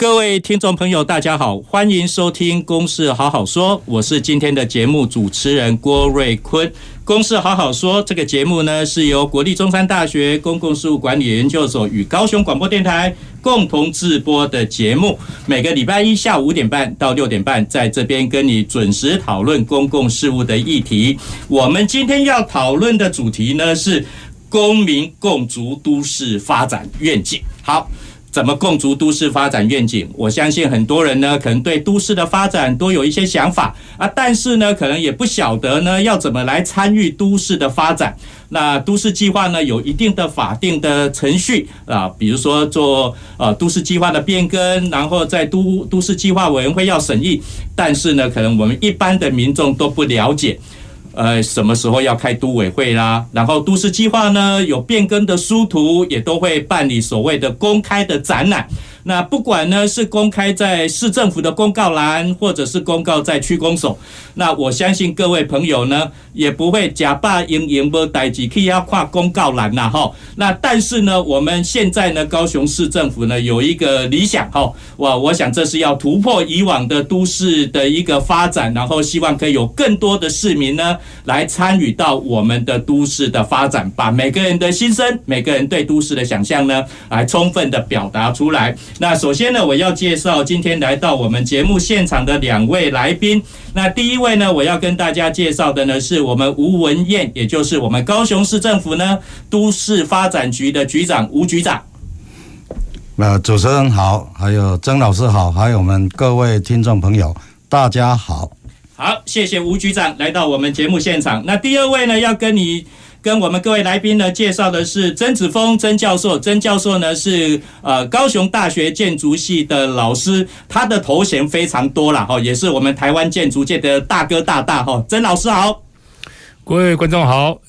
各位听众朋友，大家好，欢迎收听《公事好好说》，我是今天的节目主持人郭瑞坤。《公事好好说》这个节目呢，是由国立中山大学公共事务管理研究所与高雄广播电台共同制播的节目。每个礼拜一下午五点半到六点半，在这边跟你准时讨论公共事务的议题。我们今天要讨论的主题呢，是公民共筑都市发展愿景。好。怎么共筑都市发展愿景？我相信很多人呢，可能对都市的发展都有一些想法啊，但是呢，可能也不晓得呢，要怎么来参与都市的发展。那都市计划呢，有一定的法定的程序啊，比如说做呃都市计划的变更，然后在都都市计划委员会要审议，但是呢，可能我们一般的民众都不了解。呃，什么时候要开都委会啦？然后都市计划呢，有变更的书图，也都会办理所谓的公开的展览。那不管呢是公开在市政府的公告栏，或者是公告在区公所，那我相信各位朋友呢也不会假扮营营不代志去要跨公告栏呐哈。那但是呢，我们现在呢高雄市政府呢有一个理想哈，我我想这是要突破以往的都市的一个发展，然后希望可以有更多的市民呢来参与到我们的都市的发展，把每个人的心声，每个人对都市的想象呢来充分的表达出来。那首先呢，我要介绍今天来到我们节目现场的两位来宾。那第一位呢，我要跟大家介绍的呢，是我们吴文燕，也就是我们高雄市政府呢都市发展局的局长吴局长。呃，主持人好，还有曾老师好，还有我们各位听众朋友，大家好。好，谢谢吴局长来到我们节目现场。那第二位呢，要跟你。跟我们各位来宾呢介绍的是曾子峰曾教授，曾教授呢是呃高雄大学建筑系的老师，他的头衔非常多了哈，也是我们台湾建筑界的大哥大大哈。曾老师好，各位观众好，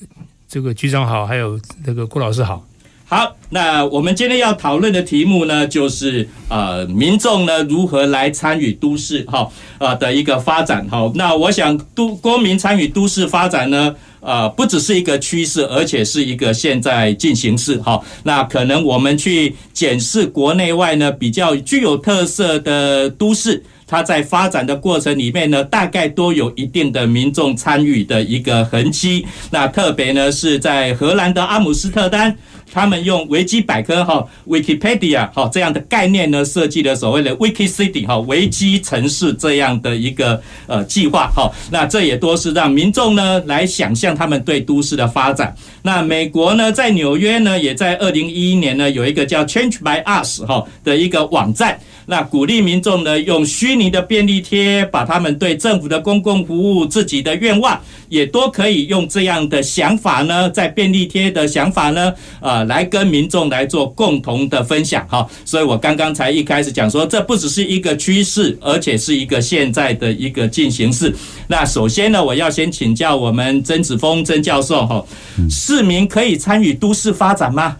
这个局长好，还有那个郭老师好。好，那我们今天要讨论的题目呢，就是呃民众呢如何来参与都市哈呃的一个发展哈。那我想都公民参与都市发展呢。呃，不只是一个趋势，而且是一个现在进行式哈。那可能我们去检视国内外呢比较具有特色的都市，它在发展的过程里面呢，大概都有一定的民众参与的一个痕迹。那特别呢是在荷兰的阿姆斯特丹。他们用维基百科哈，Wikipedia 哈这样的概念呢，设计了所谓的 Wiki City 哈维基城市这样的一个呃计划哈。那这也多是让民众呢来想象他们对都市的发展。那美国呢，在纽约呢，也在二零一一年呢有一个叫 Change by Us 哈的一个网站。那鼓励民众呢，用虚拟的便利贴，把他们对政府的公共服务、自己的愿望，也都可以用这样的想法呢，在便利贴的想法呢，呃，来跟民众来做共同的分享哈。所以我刚刚才一开始讲说，这不只是一个趋势，而且是一个现在的一个进行式。那首先呢，我要先请教我们曾子峰曾教授哈，市民可以参与都市发展吗？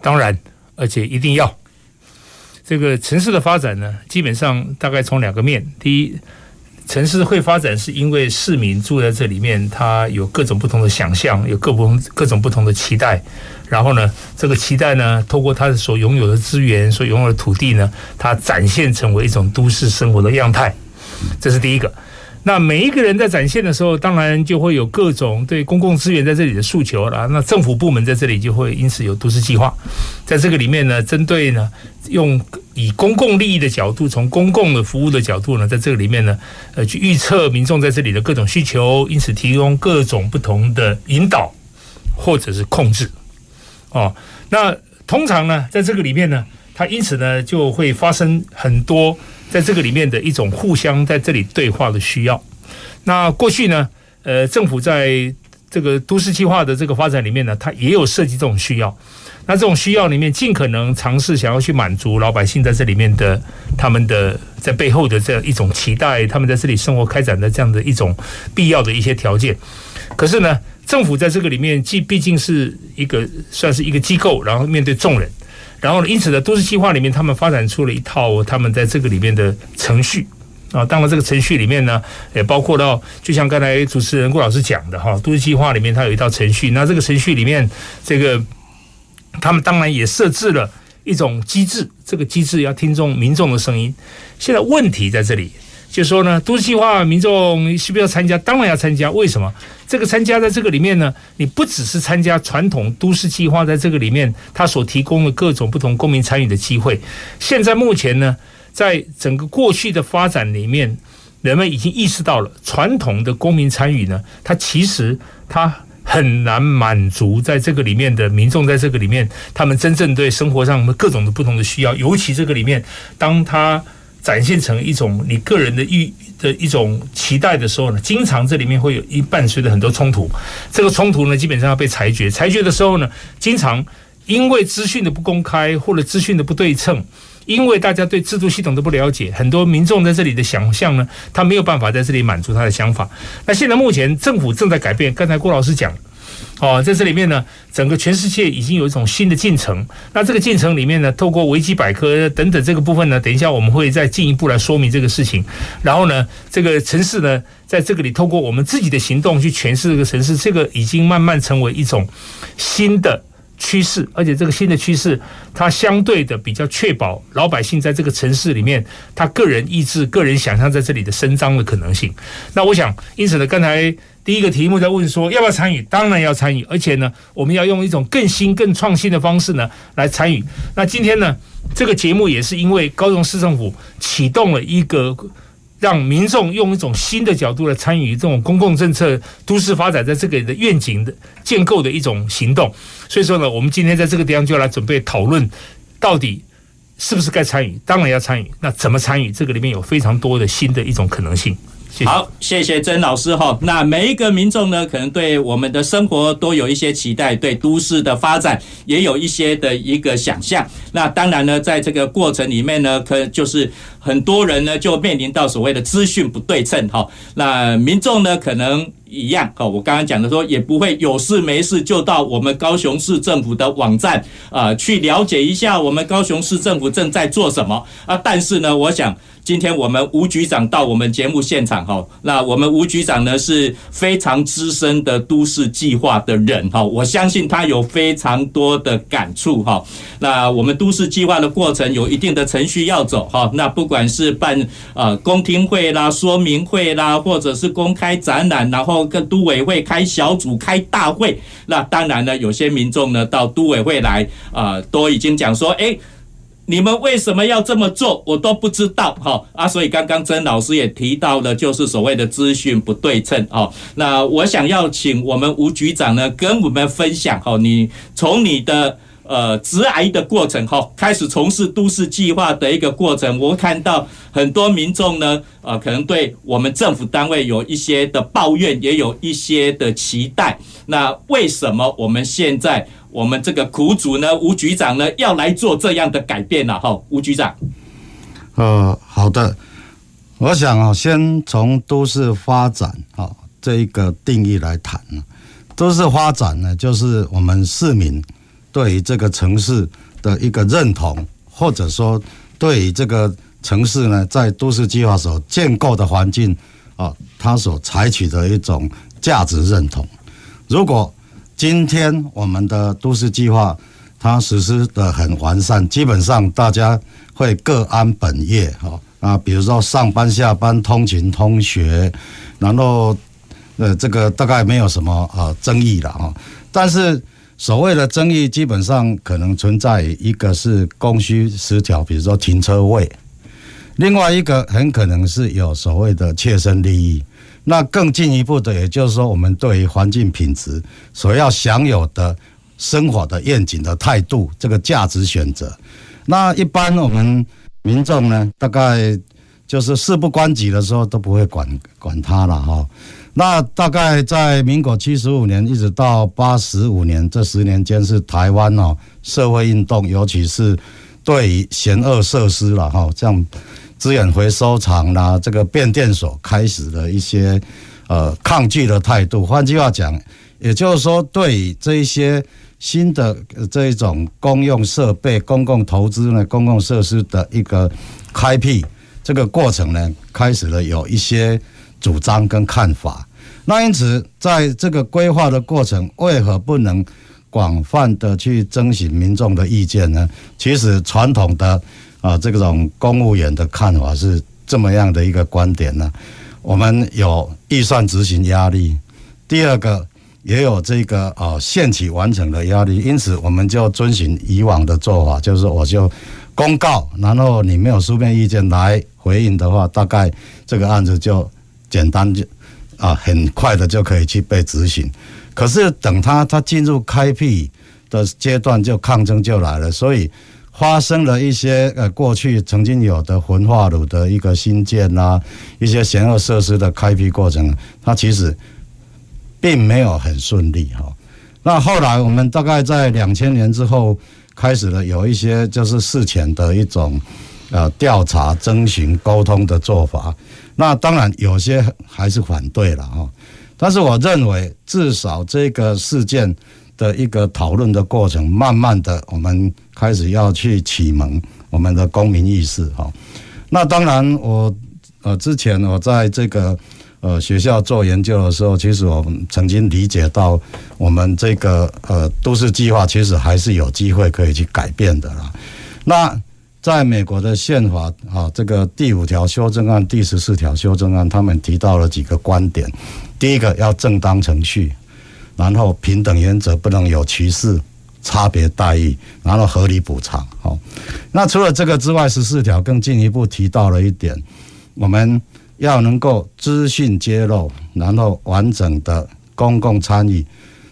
当然，而且一定要。这个城市的发展呢，基本上大概从两个面。第一，城市会发展是因为市民住在这里面，他有各种不同的想象，有各不同各种不同的期待。然后呢，这个期待呢，透过他所拥有的资源、所拥有的土地呢，它展现成为一种都市生活的样态。这是第一个。那每一个人在展现的时候，当然就会有各种对公共资源在这里的诉求了。那政府部门在这里就会因此有都市计划，在这个里面呢，针对呢，用以公共利益的角度，从公共的服务的角度呢，在这个里面呢，呃，去预测民众在这里的各种需求，因此提供各种不同的引导或者是控制。哦，那通常呢，在这个里面呢，它因此呢就会发生很多。在这个里面的一种互相在这里对话的需要。那过去呢，呃，政府在这个都市计划的这个发展里面呢，它也有涉及这种需要。那这种需要里面，尽可能尝试想要去满足老百姓在这里面的他们的在背后的这样一种期待，他们在这里生活开展的这样的一种必要的一些条件。可是呢，政府在这个里面既毕竟是一个算是一个机构，然后面对众人，然后，因此呢，都市计划里面他们发展出了一套他们在这个里面的程序。啊，当然这个程序里面呢，也包括到，就像刚才主持人顾老师讲的哈，都市计划里面它有一套程序，那这个程序里面，这个他们当然也设置了一种机制，这个机制要听众民众的声音。现在问题在这里，就是说呢，都市计划民众需不需要参加？当然要参加。为什么？这个参加在这个里面呢？你不只是参加传统都市计划在这个里面，它所提供的各种不同公民参与的机会。现在目前呢？在整个过去的发展里面，人们已经意识到了传统的公民参与呢，它其实它很难满足在这个里面的民众，在这个里面，他们真正对生活上各种的不同的需要，尤其这个里面，当它展现成一种你个人的欲的一种期待的时候呢，经常这里面会有一伴随着很多冲突，这个冲突呢，基本上要被裁决，裁决的时候呢，经常因为资讯的不公开或者资讯的不对称。因为大家对制度系统都不了解，很多民众在这里的想象呢，他没有办法在这里满足他的想法。那现在目前政府正在改变，刚才郭老师讲，哦，在这里面呢，整个全世界已经有一种新的进程。那这个进程里面呢，透过维基百科等等这个部分呢，等一下我们会再进一步来说明这个事情。然后呢，这个城市呢，在这个里透过我们自己的行动去诠释这个城市，这个已经慢慢成为一种新的。趋势，而且这个新的趋势，它相对的比较确保老百姓在这个城市里面，他个人意志、个人想象在这里的伸张的可能性。那我想，因此呢，刚才第一个题目在问说，要不要参与？当然要参与，而且呢，我们要用一种更新、更创新的方式呢来参与。那今天呢，这个节目也是因为高雄市政府启动了一个。让民众用一种新的角度来参与这种公共政策、都市发展在这个的愿景的建构的一种行动。所以说呢，我们今天在这个地方就要来准备讨论，到底是不是该参与？当然要参与。那怎么参与？这个里面有非常多的新的一种可能性。好，谢谢曾老师哈。那每一个民众呢，可能对我们的生活都有一些期待，对都市的发展也有一些的一个想象。那当然呢，在这个过程里面呢，可就是很多人呢就面临到所谓的资讯不对称哈。那民众呢，可能。一样哈，我刚刚讲的说，也不会有事没事就到我们高雄市政府的网站啊，去了解一下我们高雄市政府正在做什么啊。但是呢，我想今天我们吴局长到我们节目现场哈，那我们吴局长呢是非常资深的都市计划的人哈，我相信他有非常多的感触哈。那我们都市计划的过程有一定的程序要走哈，那不管是办呃公听会啦、说明会啦，或者是公开展览，然后。跟都委会开小组开大会，那当然呢，有些民众呢到都委会来啊、都已经讲说，哎，你们为什么要这么做？我都不知道哈啊，所以刚刚曾老师也提到了，就是所谓的资讯不对称哦。那我想要请我们吴局长呢跟我们分享哈，你从你的。呃，直癌的过程哈，开始从事都市计划的一个过程，我看到很多民众呢，呃，可能对我们政府单位有一些的抱怨，也有一些的期待。那为什么我们现在我们这个苦主呢，吴局长呢，要来做这样的改变了？哈，吴局长。呃，好的，我想啊，先从都市发展啊这一个定义来谈。都市发展呢，就是我们市民。对于这个城市的一个认同，或者说对于这个城市呢，在都市计划所建构的环境啊，它所采取的一种价值认同。如果今天我们的都市计划它实施的很完善，基本上大家会各安本业哈啊，比如说上班下班、通勤通学，然后呃这个大概没有什么啊争议了啊，但是。所谓的争议，基本上可能存在一个是供需失调，比如说停车位；另外一个很可能是有所谓的切身利益。那更进一步的，也就是说，我们对于环境品质所要享有的生活的愿景的态度，这个价值选择。那一般我们民众呢，大概就是事不关己的时候都不会管管他了哈。那大概在民国七十五年一直到八十五年这十年间，是台湾哦社会运动，尤其是对于嫌恶设施了哈，这样资源回收厂啦，这个变电所开始的一些呃抗拒的态度。换句话讲，也就是说，对这一些新的这一种公用设备、公共投资呢、公共设施的一个开辟。这个过程呢，开始了有一些主张跟看法。那因此，在这个规划的过程，为何不能广泛的去征询民众的意见呢？其实传统的啊，这种公务员的看法是这么样的一个观点呢。我们有预算执行压力，第二个也有这个啊限期完成的压力，因此我们就遵循以往的做法，就是我就。公告，然后你没有书面意见来回应的话，大概这个案子就简单就啊，很快的就可以去被执行。可是等他他进入开辟的阶段，就抗争就来了。所以发生了一些呃过去曾经有的焚化炉的一个新建啊，一些嫌恶设施的开辟过程，它其实并没有很顺利哈。那后来我们大概在两千年之后。开始了有一些就是事前的一种呃调查、征询、沟通的做法。那当然有些还是反对了哈。但是我认为，至少这个事件的一个讨论的过程，慢慢的我们开始要去启蒙我们的公民意识哈。那当然，我呃之前我在这个。呃，学校做研究的时候，其实我们曾经理解到，我们这个呃都市计划其实还是有机会可以去改变的啦。那在美国的宪法啊，这个第五条修正案、第十四条修正案，他们提到了几个观点：第一个要正当程序，然后平等原则不能有歧视、差别待遇，然后合理补偿。好，那除了这个之外，十四条更进一步提到了一点，我们。要能够资讯揭露，然后完整的公共参与，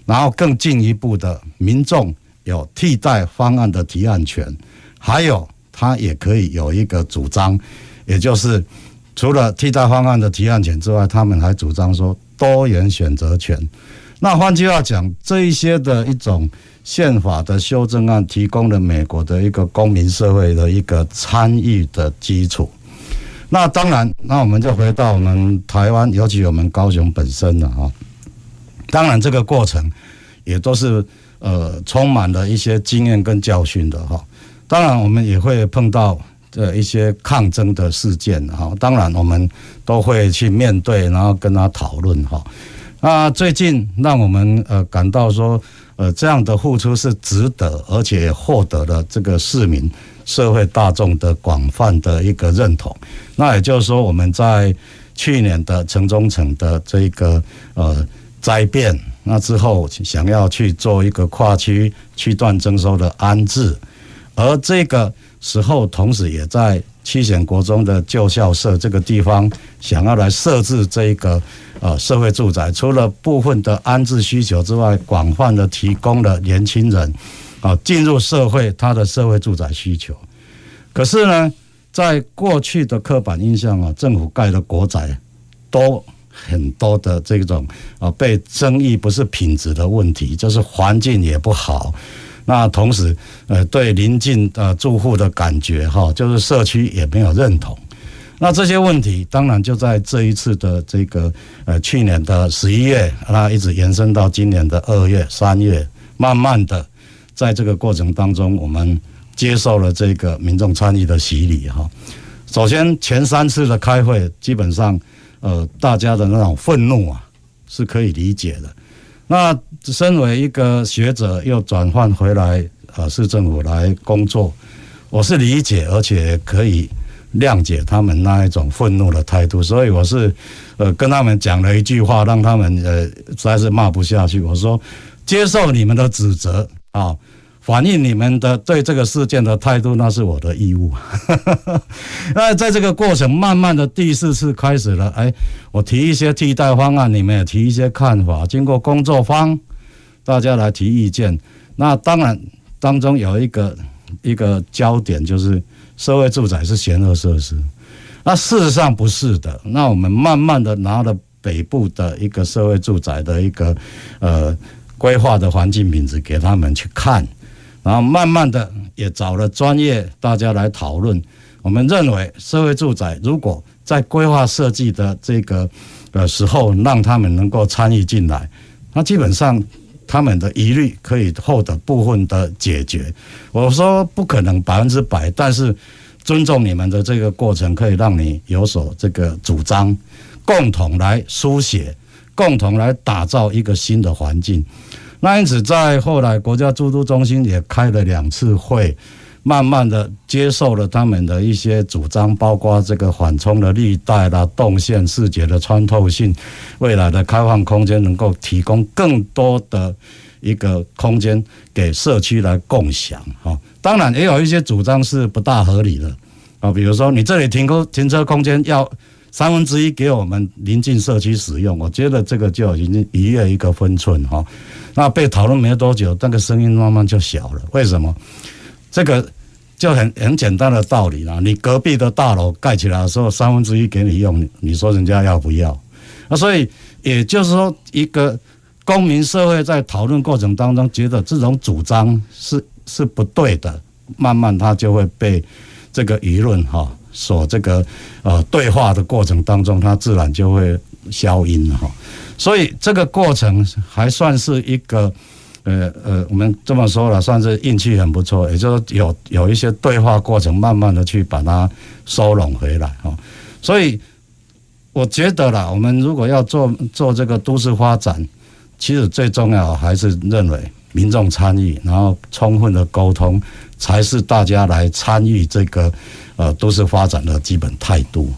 然后更进一步的民众有替代方案的提案权，还有他也可以有一个主张，也就是除了替代方案的提案权之外，他们还主张说多元选择权。那换句话讲，这一些的一种宪法的修正案，提供了美国的一个公民社会的一个参与的基础。那当然，那我们就回到我们台湾，尤其我们高雄本身了哈。当然，这个过程也都是呃充满了一些经验跟教训的哈。当然，我们也会碰到这一些抗争的事件哈。当然，我们都会去面对，然后跟他讨论哈。那最近让我们呃感到说，呃这样的付出是值得，而且获得了这个市民。社会大众的广泛的一个认同，那也就是说，我们在去年的城中城的这个呃灾变，那之后想要去做一个跨区区段征收的安置，而这个时候同时也在七贤国中的旧校舍这个地方，想要来设置这一个呃社会住宅，除了部分的安置需求之外，广泛的提供了年轻人。啊，进入社会，他的社会住宅需求，可是呢，在过去的刻板印象啊，政府盖的国宅都很多的这种啊，被争议不是品质的问题，就是环境也不好。那同时，呃，对邻近的住户的感觉哈，就是社区也没有认同。那这些问题，当然就在这一次的这个呃去年的十一月，那一直延伸到今年的二月、三月，慢慢的。在这个过程当中，我们接受了这个民众参与的洗礼哈。首先，前三次的开会，基本上，呃，大家的那种愤怒啊，是可以理解的。那身为一个学者，又转换回来啊市政府来工作，我是理解而且可以谅解他们那一种愤怒的态度。所以我是呃跟他们讲了一句话，让他们呃实在是骂不下去。我说，接受你们的指责。啊，反映你们的对这个事件的态度，那是我的义务。那在这个过程，慢慢的第四次开始了。哎，我提一些替代方案，你们也提一些看法，经过工作坊，大家来提意见。那当然当中有一个一个焦点，就是社会住宅是嫌恶设施。那事实上不是的。那我们慢慢的拿了北部的一个社会住宅的一个呃规划的环境品质给他们去看，然后慢慢的也找了专业大家来讨论。我们认为社会住宅如果在规划设计的这个的时候，让他们能够参与进来，那基本上他们的疑虑可以获得部分的解决。我说不可能百分之百，但是尊重你们的这个过程，可以让你有所这个主张，共同来书写，共同来打造一个新的环境。那因此，在后来国家住都中心也开了两次会。慢慢的接受了他们的一些主张，包括这个缓冲的绿带啦、动线视觉的穿透性、未来的开放空间，能够提供更多的一个空间给社区来共享。哈，当然也有一些主张是不大合理的啊，比如说你这里停空停车空间要三分之一给我们邻近社区使用，我觉得这个就已经逾越一个分寸哈。那被讨论没多久，那个声音慢慢就小了。为什么？这个就很很简单的道理啦，你隔壁的大楼盖起来的时候，三分之一给你用，你说人家要不要？那所以也就是说，一个公民社会在讨论过程当中，觉得这种主张是是不对的，慢慢他就会被这个舆论哈所这个呃对话的过程当中，它自然就会消音哈。所以这个过程还算是一个。呃呃，我们这么说了，算是运气很不错，也就是有有一些对话过程，慢慢的去把它收拢回来哈。所以我觉得啦，我们如果要做做这个都市发展，其实最重要还是认为民众参与，然后充分的沟通，才是大家来参与这个呃都市发展的基本态度。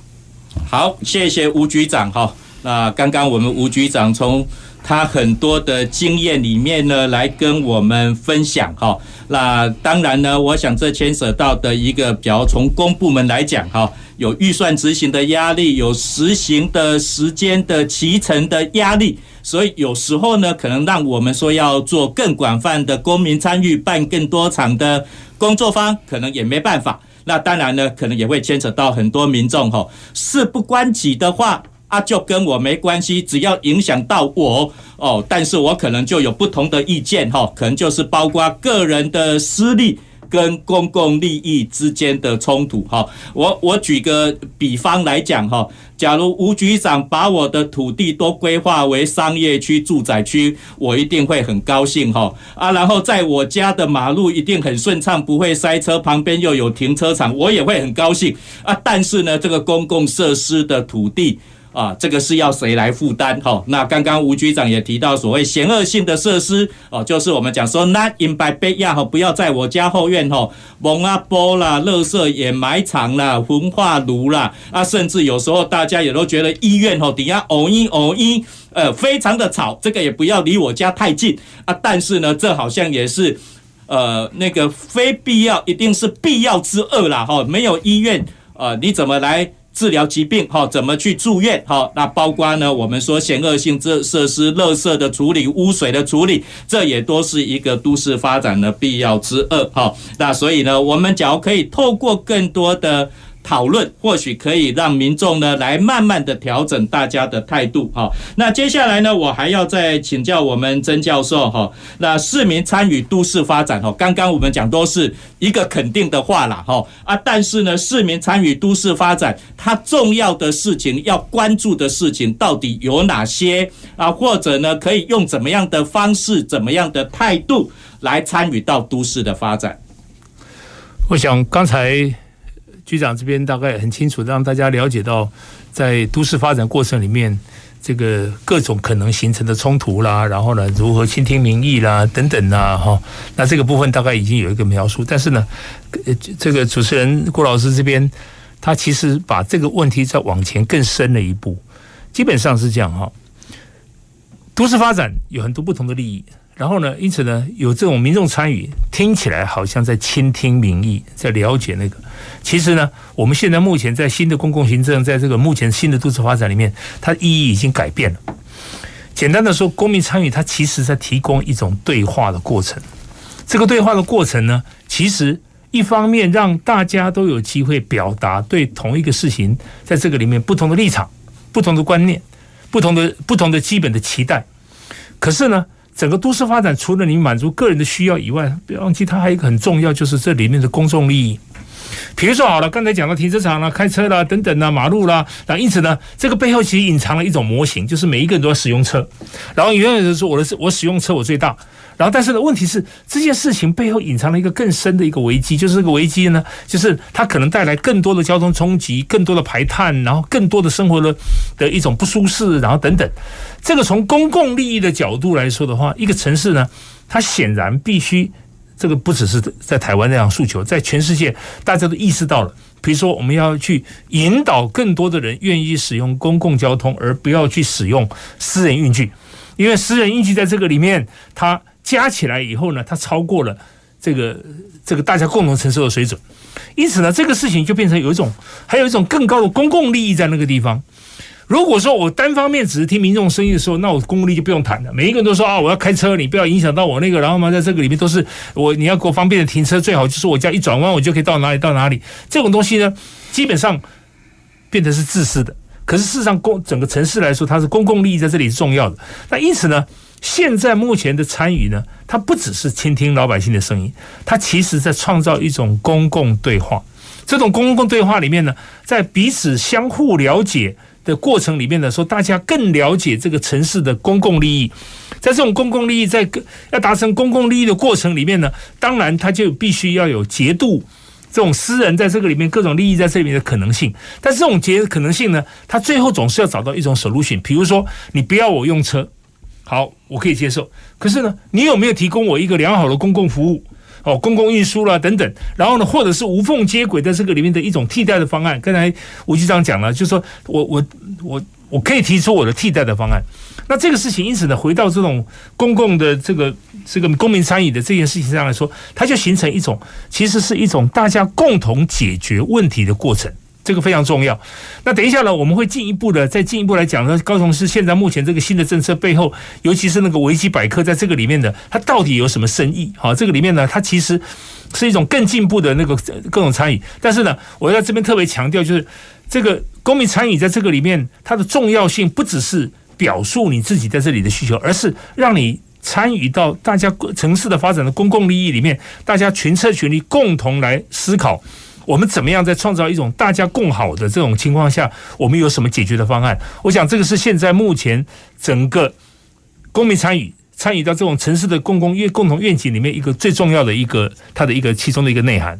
好，谢谢吴局长哈。那刚刚我们吴局长从他很多的经验里面呢，来跟我们分享哈。那当然呢，我想这牵涉到的一个，比如从公部门来讲哈，有预算执行的压力，有实行的时间的期程的压力，所以有时候呢，可能让我们说要做更广泛的公民参与，办更多场的工作坊，可能也没办法。那当然呢，可能也会牵扯到很多民众哈，事不关己的话。啊，就跟我没关系，只要影响到我哦，但是我可能就有不同的意见哈，可能就是包括个人的私利跟公共利益之间的冲突哈。我我举个比方来讲哈，假如吴局长把我的土地都规划为商业区、住宅区，我一定会很高兴哈啊，然后在我家的马路一定很顺畅，不会塞车，旁边又有停车场，我也会很高兴啊。但是呢，这个公共设施的土地。啊，这个是要谁来负担？哈，那刚刚吴局长也提到所谓嫌恶性的设施，哦，就是我们讲说，not in my backyard 哈，不要在我家后院哈，蒙阿波啦、垃圾掩埋场啦、焚化炉啦，啊，甚至有时候大家也都觉得医院哈底下偶一偶一，呃，非常的吵，这个也不要离我家太近啊。但是呢，这好像也是呃那个非必要，一定是必要之恶啦，哈，没有医院，呃，你怎么来？治疗疾病，哈，怎么去住院，哈，那包括呢，我们说险恶性这设施、垃圾的处理、污水的处理，这也都是一个都市发展的必要之二，哈。那所以呢，我们只要可以透过更多的。讨论或许可以让民众呢来慢慢的调整大家的态度哈。那接下来呢，我还要再请教我们曾教授哈。那市民参与都市发展哈，刚刚我们讲都是一个肯定的话啦哈啊，但是呢，市民参与都市发展，它重要的事情要关注的事情到底有哪些啊？或者呢，可以用怎么样的方式、怎么样的态度来参与到都市的发展？我想刚才。局长这边大概很清楚，让大家了解到，在都市发展过程里面，这个各种可能形成的冲突啦，然后呢，如何倾听民意啦，等等呐，哈，那这个部分大概已经有一个描述。但是呢，这个主持人郭老师这边，他其实把这个问题再往前更深了一步，基本上是这样哈。都市发展有很多不同的利益。然后呢，因此呢，有这种民众参与，听起来好像在倾听民意，在了解那个。其实呢，我们现在目前在新的公共行政，在这个目前新的都市发展里面，它意义已经改变了。简单的说，公民参与，它其实在提供一种对话的过程。这个对话的过程呢，其实一方面让大家都有机会表达对同一个事情在这个里面不同的立场、不同的观念、不同的不同的基本的期待。可是呢，整个都市发展除了你满足个人的需要以外，不要忘记它还有一个很重要，就是这里面的公众利益。比如说好了，刚才讲到停车场啦、开车啦、等等啦、马路啦，那因此呢，这个背后其实隐藏了一种模型，就是每一个人都要使用车，然后永远都说我的我使用车我最大，然后但是呢，问题是这件事情背后隐藏了一个更深的一个危机，就是这个危机呢，就是它可能带来更多的交通冲击、更多的排碳，然后更多的生活的的一种不舒适，然后等等。这个从公共利益的角度来说的话，一个城市呢，它显然必须。这个不只是在台湾这样诉求，在全世界大家都意识到了。比如说，我们要去引导更多的人愿意使用公共交通，而不要去使用私人运具，因为私人运具在这个里面，它加起来以后呢，它超过了这个这个大家共同承受的水准。因此呢，这个事情就变成有一种，还有一种更高的公共利益在那个地方。如果说我单方面只是听民众声音的时候，那我公共利益就不用谈了。每一个人都说啊，我要开车，你不要影响到我那个。然后嘛，在这个里面都是我，你要给我方便的停车，最好就是我家一转弯，我就可以到哪里到哪里。这种东西呢，基本上变得是自私的。可是事实上，公整个城市来说，它是公共利益在这里是重要的。那因此呢，现在目前的参与呢，它不只是倾听老百姓的声音，它其实在创造一种公共对话。这种公共对话里面呢，在彼此相互了解的过程里面呢，说大家更了解这个城市的公共利益，在这种公共利益在要达成公共利益的过程里面呢，当然它就必须要有节度这种私人在这个里面各种利益在这里面的可能性，但是这种节可能性呢，它最后总是要找到一种 solution。比如说，你不要我用车，好，我可以接受，可是呢，你有没有提供我一个良好的公共服务？哦，公共运输啦等等，然后呢，或者是无缝接轨在这个里面的一种替代的方案。刚才吴局长讲了，就是说我我我我可以提出我的替代的方案。那这个事情，因此呢，回到这种公共的这个这个公民参与的这件事情上来说，它就形成一种，其实是一种大家共同解决问题的过程。这个非常重要。那等一下呢，我们会进一步的再进一步来讲呢，高雄市现在目前这个新的政策背后，尤其是那个维基百科在这个里面的，它到底有什么深意？好，这个里面呢，它其实是一种更进步的那个各种参与。但是呢，我要在这边特别强调，就是这个公民参与在这个里面，它的重要性不只是表述你自己在这里的需求，而是让你参与到大家城市的发展的公共利益里面，大家群策群力，共同来思考。我们怎么样在创造一种大家共好的这种情况下，我们有什么解决的方案？我想这个是现在目前整个公民参与参与到这种城市的公共愿共同愿景里面一个最重要的一个它的一个其中的一个内涵。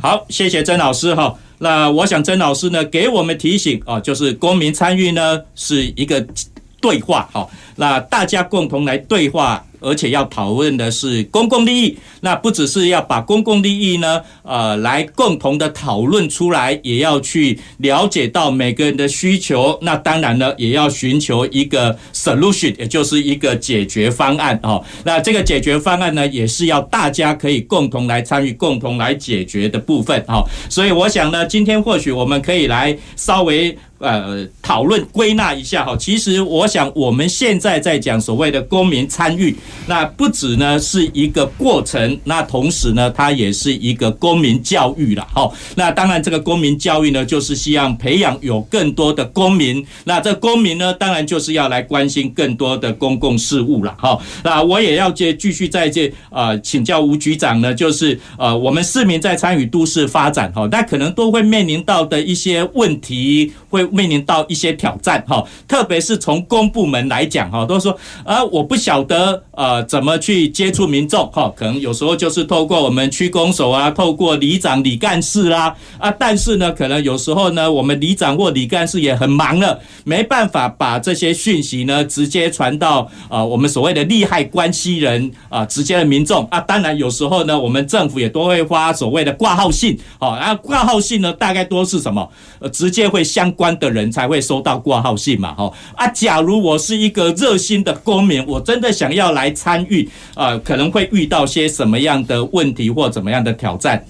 好，谢谢曾老师哈。那我想曾老师呢给我们提醒啊，就是公民参与呢是一个对话哈，那大家共同来对话。而且要讨论的是公共利益，那不只是要把公共利益呢，呃，来共同的讨论出来，也要去了解到每个人的需求。那当然呢，也要寻求一个 solution，也就是一个解决方案哦。那这个解决方案呢，也是要大家可以共同来参与、共同来解决的部分哦。所以我想呢，今天或许我们可以来稍微。呃，讨论归纳一下哈，其实我想我们现在在讲所谓的公民参与，那不止呢是一个过程，那同时呢，它也是一个公民教育了哈。那当然，这个公民教育呢，就是希望培养有更多的公民，那这公民呢，当然就是要来关心更多的公共事务了哈。那我也要接继续在这呃请教吴局长呢，就是呃我们市民在参与都市发展哈，那可能都会面临到的一些问题会。面临到一些挑战哈，特别是从公部门来讲哈，都说啊，我不晓得呃怎么去接触民众哈，可能有时候就是透过我们区公所啊，透过里长、里干事啦啊，但是呢，可能有时候呢，我们里长或里干事也很忙了，没办法把这些讯息呢直接传到啊我们所谓的利害关系人啊，直接的民众啊，当然有时候呢，我们政府也都会发所谓的挂号信，好，啊挂号信呢大概多是什么，呃，直接会相关。的人才会收到挂号信嘛，哈啊！假如我是一个热心的公民，我真的想要来参与，啊，可能会遇到些什么样的问题或怎么样的挑战？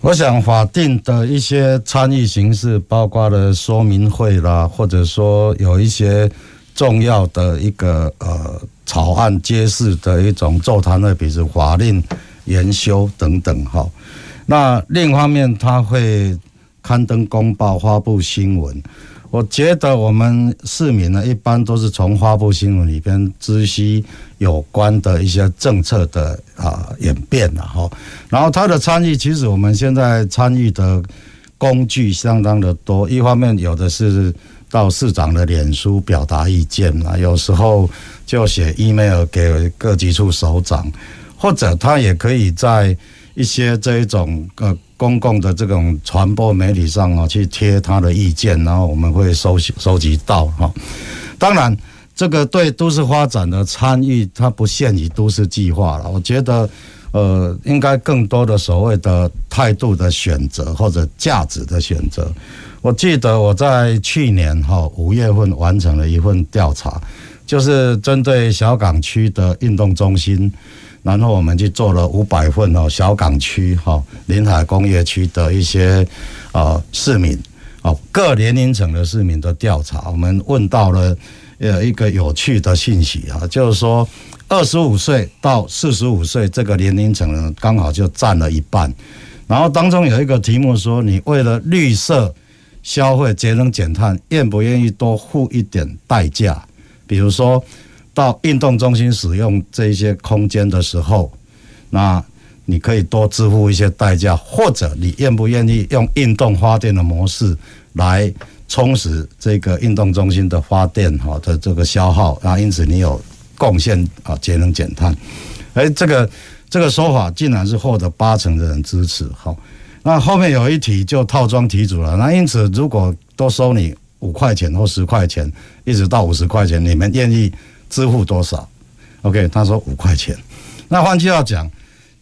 我想法定的一些参与形式，包括了说明会啦，或者说有一些重要的一个呃草案揭示的一种座谈会，比如法令研修等等哈。那另一方面，他会刊登公报、发布新闻。我觉得我们市民呢，一般都是从发布新闻里边知悉有关的一些政策的啊演变了哈。然后他的参与，其实我们现在参与的工具相当的多。一方面有的是到市长的脸书表达意见啊，有时候就写 email 给各级处首长，或者他也可以在一些这一种呃。公共的这种传播媒体上啊，去贴他的意见，然后我们会收收集到哈。当然，这个对都市发展的参与，它不限于都市计划了。我觉得，呃，应该更多的所谓的态度的选择或者价值的选择。我记得我在去年哈五月份完成了一份调查，就是针对小港区的运动中心。然后我们去做了五百份哦，小港区哈临海工业区的一些呃市民哦各年龄层的市民的调查，我们问到了呃一个有趣的信息啊，就是说二十五岁到四十五岁这个年龄层呢，刚好就占了一半。然后当中有一个题目说，你为了绿色消费、节能减碳，愿不愿意多付一点代价？比如说。到运动中心使用这一些空间的时候，那你可以多支付一些代价，或者你愿不愿意用运动发电的模式来充实这个运动中心的发电哈的这个消耗，然后因此你有贡献啊节能减碳。哎，这个这个说法竟然是获得八成的人支持。好，那后面有一题就套装题组了。那因此如果多收你五块钱或十块钱，一直到五十块钱，你们愿意？支付多少？OK，他说五块钱。那换句话讲，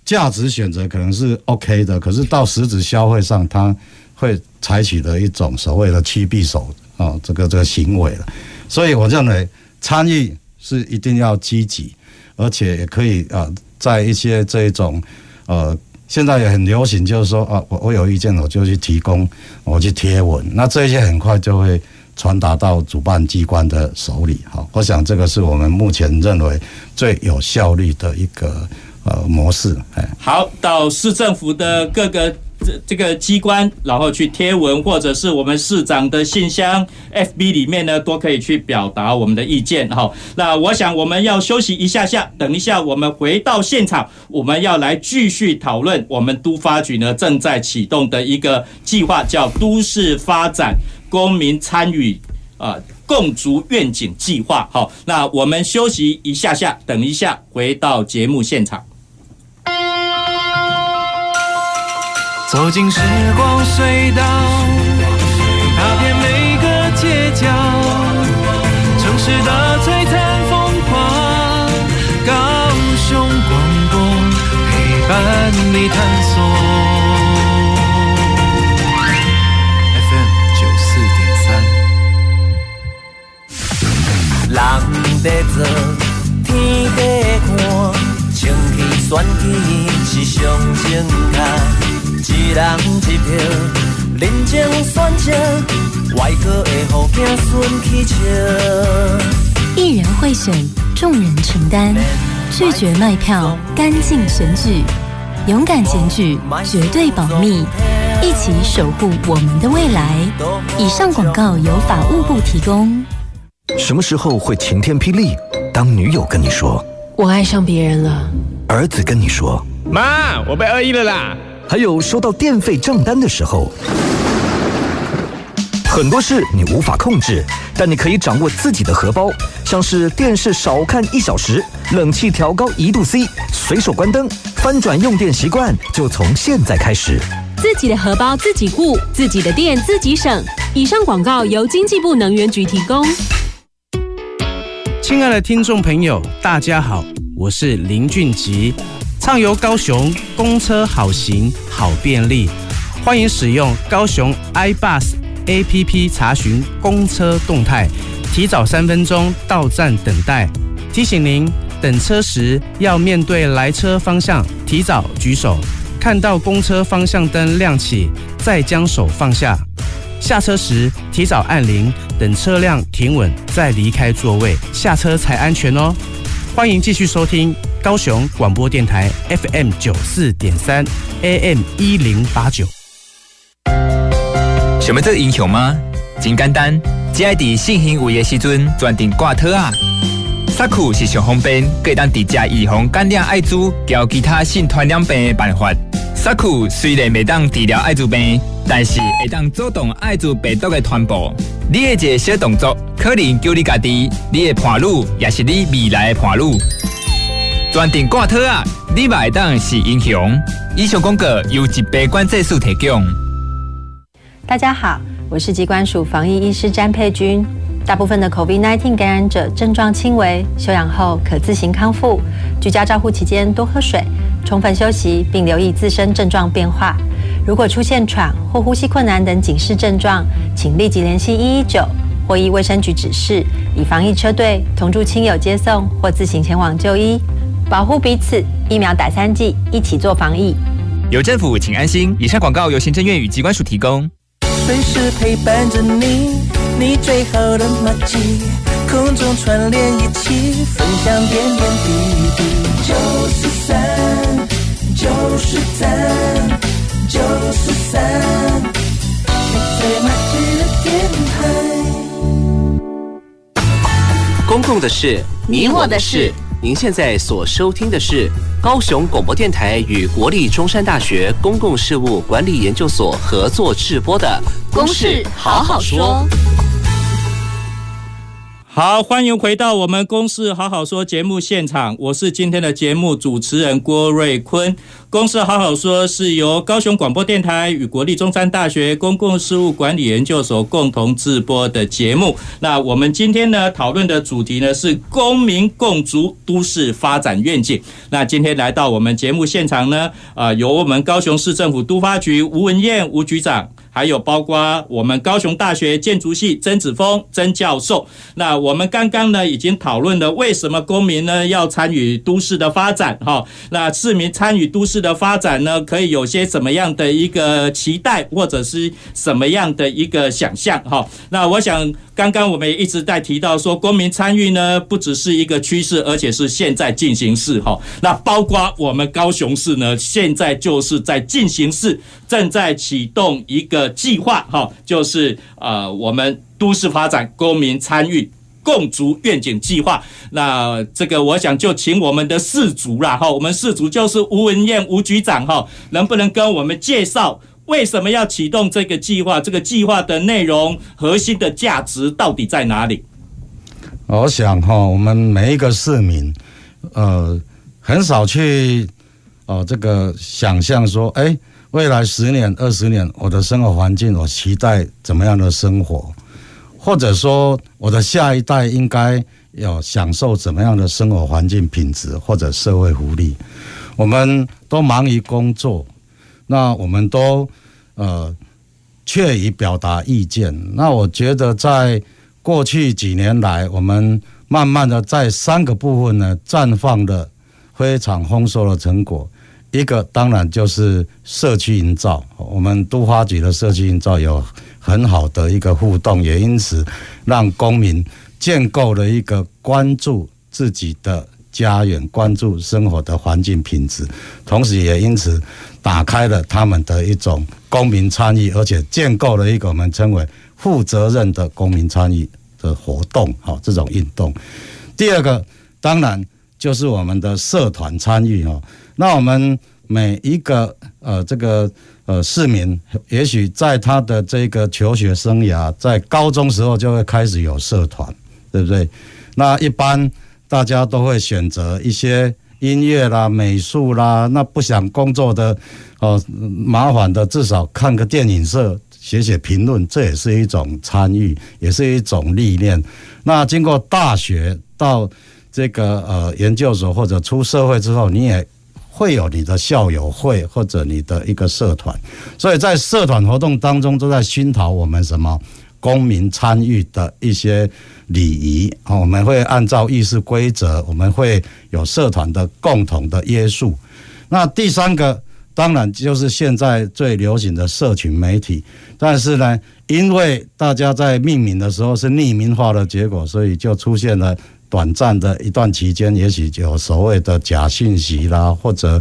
价值选择可能是 OK 的，可是到实质消费上，他会采取的一种所谓的趋避手啊，这个这个行为了。所以我认为参与是一定要积极，而且也可以啊，在一些这一种呃，现在也很流行，就是说啊，我我有意见，我就去提供，我去贴文，那这些很快就会。传达到主办机关的手里，好，我想这个是我们目前认为最有效率的一个呃模式。哎，好，到市政府的各个这这个机关，然后去贴文，或者是我们市长的信箱 FB 里面呢，都可以去表达我们的意见。好，那我想我们要休息一下下，等一下我们回到现场，我们要来继续讨论我们都发局呢正在启动的一个计划，叫都市发展。公民参与啊，共筑愿景计划。好，那我们休息一下下，等一下回到节目现场。走进时光隧道，踏遍每个街角，城市的璀璨风光，高雄广播陪伴你探索。人在做，天在看，清气选举是上正确，一人一票，认真选择，外国的好子孙去笑。一人贿选，众人承担，拒绝卖票，干净选举，勇敢检举，绝对保密，一起守护我们的未来。以上广告由法务部提供。什么时候会晴天霹雳？当女友跟你说我爱上别人了，儿子跟你说妈，我被恶意了啦。还有收到电费账单的时候，很多事你无法控制，但你可以掌握自己的荷包，像是电视少看一小时，冷气调高一度 C，随手关灯，翻转用电习惯，就从现在开始。自己的荷包自己顾，自己的电自己省。以上广告由经济部能源局提供。亲爱的听众朋友，大家好，我是林俊吉，畅游高雄，公车好行好便利，欢迎使用高雄 iBus APP 查询公车动态，提早三分钟到站等待。提醒您，等车时要面对来车方向，提早举手，看到公车方向灯亮起，再将手放下。下车时提早按铃，等车辆停稳再离开座位，下车才安全哦。欢迎继续收听高雄广播电台 FM 九四点三 AM 一零八九。想要做英雄吗？真简单，只要在信行为的时阵，专程挂套啊。萨库是上方便，可以当直接预防感染艾滋，交其他性传染病的办法。萨库虽然未当治疗艾滋病，但是会当阻挡艾滋病毒的传播。你的一个小动作，可能救你家己、你的伴侣，也是你未来的伴侣。专程挂套啊，你嘛会当是英雄。以上广告由疾病管制署提供。大家好，我是疾管署防疫医师詹佩君。大部分的 COVID-19 感染者症状轻微，休养后可自行康复。居家照护期间多喝水，充分休息，并留意自身症状变化。如果出现喘或呼吸困难等警示症状，请立即联系一一九或依卫生局指示，以防疫车队同住亲友接送或自行前往就医，保护彼此。疫苗打三剂，一起做防疫。有政府，请安心。以上广告由行政院与机关署提供。随时陪伴着你，你最好的麻吉，空中串联一起，分享点点滴滴。九四三，九四三，九四三，你最麻吉的电台。公共的事，你我的事。您现在所收听的是高雄广播电台与国立中山大学公共事务管理研究所合作制播的《公事好好说》。好，欢迎回到我们《公事好好说》节目现场，我是今天的节目主持人郭瑞坤。《公事好好说》是由高雄广播电台与国立中山大学公共事务管理研究所共同制播的节目。那我们今天呢，讨论的主题呢是公民共筑都市发展愿景。那今天来到我们节目现场呢，啊、由我们高雄市政府都发局吴文燕吴局长。还有包括我们高雄大学建筑系曾子峰曾教授，那我们刚刚呢已经讨论了为什么公民呢要参与都市的发展哈？那市民参与都市的发展呢，可以有些什么样的一个期待，或者是什么样的一个想象哈？那我想。刚刚我们也一直在提到说，公民参与呢，不只是一个趋势，而且是现在进行式哈。那包括我们高雄市呢，现在就是在进行式，正在启动一个计划哈，就是呃，我们都市发展公民参与共筑愿景计划。那这个我想就请我们的市主啦哈，我们市主就是吴文燕吴局长哈，能不能跟我们介绍？为什么要启动这个计划？这个计划的内容、核心的价值到底在哪里？我想哈，我们每一个市民，呃，很少去哦、这个想象说，哎，未来十年、二十年，我的生活环境，我期待怎么样的生活，或者说，我的下一代应该要享受怎么样的生活环境品质或者社会福利？我们都忙于工作。那我们都呃，确于表达意见。那我觉得，在过去几年来，我们慢慢的在三个部分呢，绽放了非常丰硕的成果。一个当然就是社区营造，我们都发局的社区营造有很好的一个互动，也因此让公民建构了一个关注自己的家园、关注生活的环境品质，同时也因此。打开了他们的一种公民参与，而且建构了一个我们称为负责任的公民参与的活动，哈，这种运动。第二个当然就是我们的社团参与，哈。那我们每一个呃这个呃市民，也许在他的这个求学生涯，在高中时候就会开始有社团，对不对？那一般大家都会选择一些。音乐啦、美术啦，那不想工作的哦，麻烦的，至少看个电影社，写写评论，这也是一种参与，也是一种历练。那经过大学到这个呃研究所或者出社会之后，你也会有你的校友会或者你的一个社团，所以在社团活动当中都在熏陶我们什么公民参与的一些。礼仪啊，我们会按照议事规则，我们会有社团的共同的约束。那第三个当然就是现在最流行的社群媒体，但是呢，因为大家在命名的时候是匿名化的结果，所以就出现了短暂的一段期间，也许有所谓的假信息啦，或者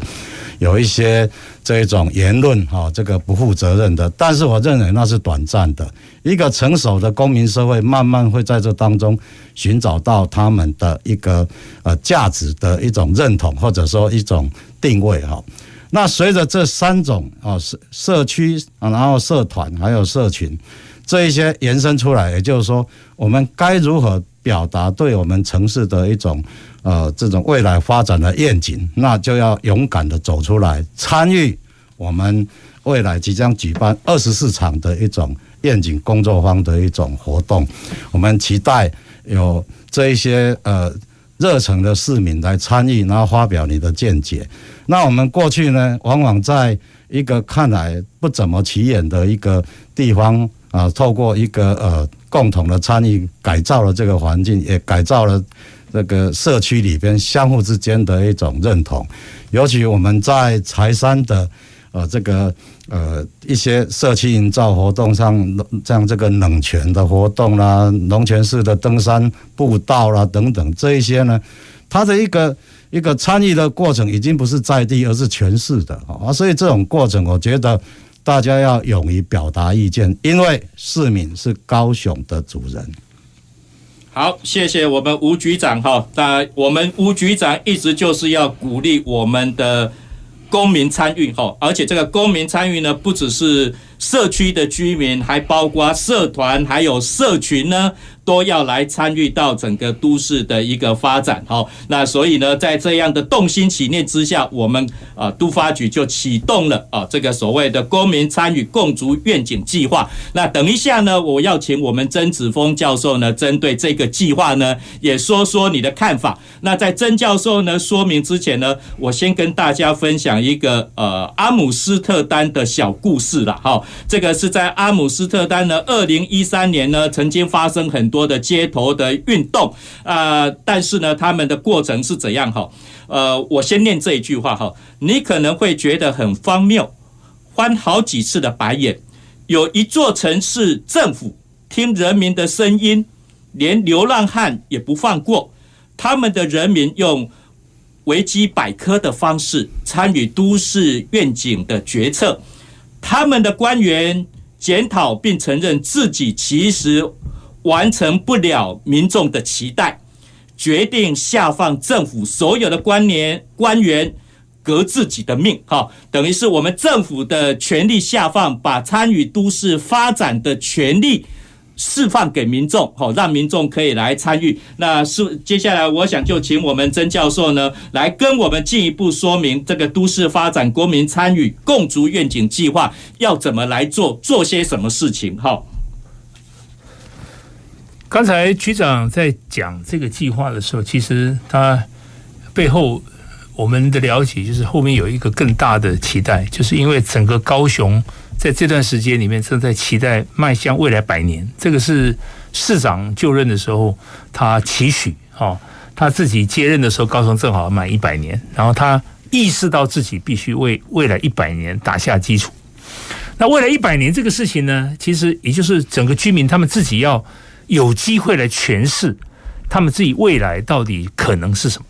有一些这种言论哈，这个不负责任的。但是我认为那是短暂的。一个成熟的公民社会，慢慢会在这当中寻找到他们的一个呃价值的一种认同，或者说一种定位哈。那随着这三种啊社社区啊，然后社团还有社群这一些延伸出来，也就是说，我们该如何？表达对我们城市的一种呃这种未来发展的愿景，那就要勇敢的走出来，参与我们未来即将举办二十四场的一种愿景工作坊的一种活动。我们期待有这一些呃热诚的市民来参与，然后发表你的见解。那我们过去呢，往往在一个看来不怎么起眼的一个地方啊，透过一个呃。共同的参与，改造了这个环境，也改造了这个社区里边相互之间的一种认同。尤其我们在柴山的呃这个呃一些社区营造活动上，像这个冷泉的活动啦、龙泉寺的登山步道啦等等，这一些呢，它的一个一个参与的过程已经不是在地，而是全市的啊。所以这种过程，我觉得。大家要勇于表达意见，因为市民是高雄的主人。好，谢谢我们吴局长哈。那我们吴局长一直就是要鼓励我们的公民参与哈，而且这个公民参与呢，不只是社区的居民，还包括社团，还有社群呢。都要来参与到整个都市的一个发展，好，那所以呢，在这样的动心起念之下，我们啊都发局就启动了啊这个所谓的公民参与共筑愿景计划。那等一下呢，我要请我们曾子峰教授呢，针对这个计划呢，也说说你的看法。那在曾教授呢说明之前呢，我先跟大家分享一个呃阿姆斯特丹的小故事了，哈，这个是在阿姆斯特丹呢，二零一三年呢，曾经发生很多的街头的运动啊、但是呢，他们的过程是怎样哈？呃，我先念这一句话哈，你可能会觉得很荒谬，翻好几次的白眼。有一座城市政府听人民的声音，连流浪汉也不放过，他们的人民用维基百科的方式参与都市愿景的决策，他们的官员检讨并承认自己其实。完成不了民众的期待，决定下放政府所有的官员官员革自己的命，哈，等于是我们政府的权力下放，把参与都市发展的权利释放给民众，好，让民众可以来参与。那是接下来，我想就请我们曾教授呢，来跟我们进一步说明这个都市发展国民参与共筑愿景计划要怎么来做，做些什么事情，哈。刚才局长在讲这个计划的时候，其实他背后我们的了解就是后面有一个更大的期待，就是因为整个高雄在这段时间里面正在期待迈向未来百年，这个是市长就任的时候他期许哦，他自己接任的时候高雄正好满一百年，然后他意识到自己必须为未来一百年打下基础。那未来一百年这个事情呢，其实也就是整个居民他们自己要。有机会来诠释他们自己未来到底可能是什么？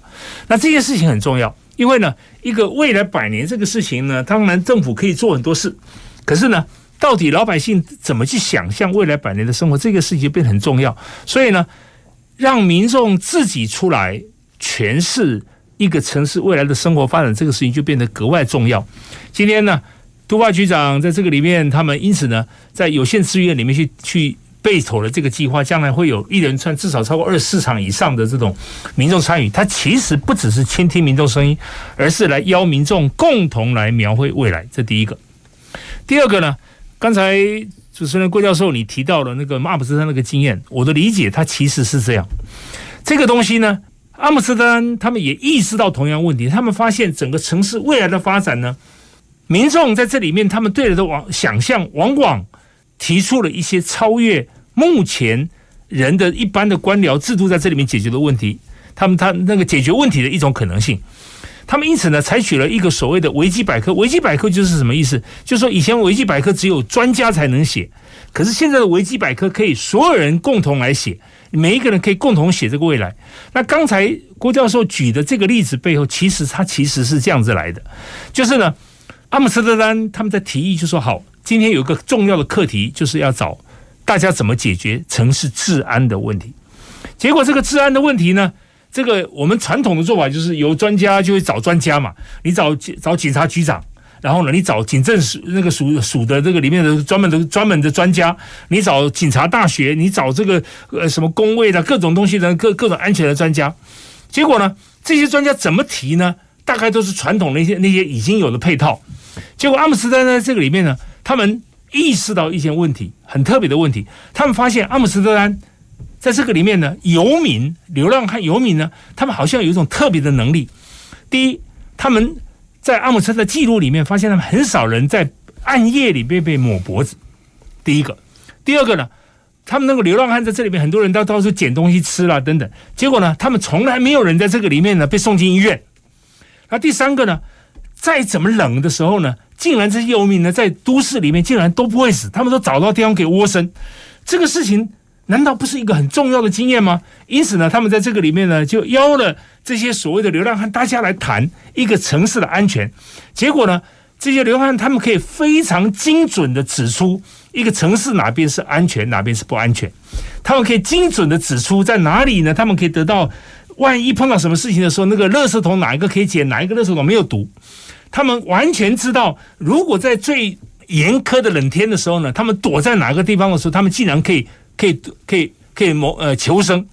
那这件事情很重要，因为呢，一个未来百年这个事情呢，当然政府可以做很多事，可是呢，到底老百姓怎么去想象未来百年的生活，这个事情变得很重要。所以呢，让民众自己出来诠释一个城市未来的生活发展，这个事情就变得格外重要。今天呢，都发局长在这个里面，他们因此呢，在有限资源里面去去。被投的这个计划，将来会有一连串至少超过二十四场以上的这种民众参与。它其实不只是倾听民众声音，而是来邀民众共同来描绘未来。这第一个。第二个呢，刚才主持人郭教授你提到了那个阿姆斯特丹那个经验，我的理解它其实是这样。这个东西呢，阿姆斯特丹他们也意识到同样问题，他们发现整个城市未来的发展呢，民众在这里面他们对的往想象往往。提出了一些超越目前人的一般的官僚制度在这里面解决的问题，他们他那个解决问题的一种可能性。他们因此呢，采取了一个所谓的维基百科。维基百科就是什么意思？就是说以前维基百科只有专家才能写，可是现在的维基百科可以所有人共同来写，每一个人可以共同写这个未来。那刚才郭教授举的这个例子背后，其实它其实是这样子来的，就是呢，阿姆斯特丹他们在提议就说好，今天有一个重要的课题，就是要找大家怎么解决城市治安的问题。结果这个治安的问题呢，这个我们传统的做法就是有专家就会找专家嘛，你找找警察局长，然后呢，你找警政署那个署署的这个里面的专门的专门的专家，你找警察大学，你找这个呃什么工卫的各种东西的各各种安全的专家，结果呢，这些专家怎么提呢？大概都是传统那些那些已经有的配套。结果阿姆斯特丹在这个里面呢，他们意识到一些问题，很特别的问题，他们发现阿姆斯特丹。在这个里面呢，游民、流浪汉、游民呢，他们好像有一种特别的能力。第一，他们在阿姆斯特丹的记录里面发现，他们很少人在暗夜里面被抹脖子。第一个，第二个呢，他们那个流浪汉在这里面，很多人都到处捡东西吃了等等。结果呢，他们从来没有人在这个里面呢被送进医院。那第三个呢，再怎么冷的时候呢，竟然这些游民呢在都市里面竟然都不会死，他们都找到地方可以窝身。这个事情。难道不是一个很重要的经验吗？因此呢，他们在这个里面呢，就邀了这些所谓的流浪汉，大家来谈一个城市的安全。结果呢，这些流浪汉他们可以非常精准地指出一个城市哪边是安全，哪边是不安全。他们可以精准地指出在哪里呢？他们可以得到，万一碰到什么事情的时候，那个垃圾桶哪一个可以捡，哪一个垃圾桶没有毒。他们完全知道，如果在最严苛的冷天的时候呢，他们躲在哪个地方的时候，他们竟然可以。可以可以可以谋呃求生，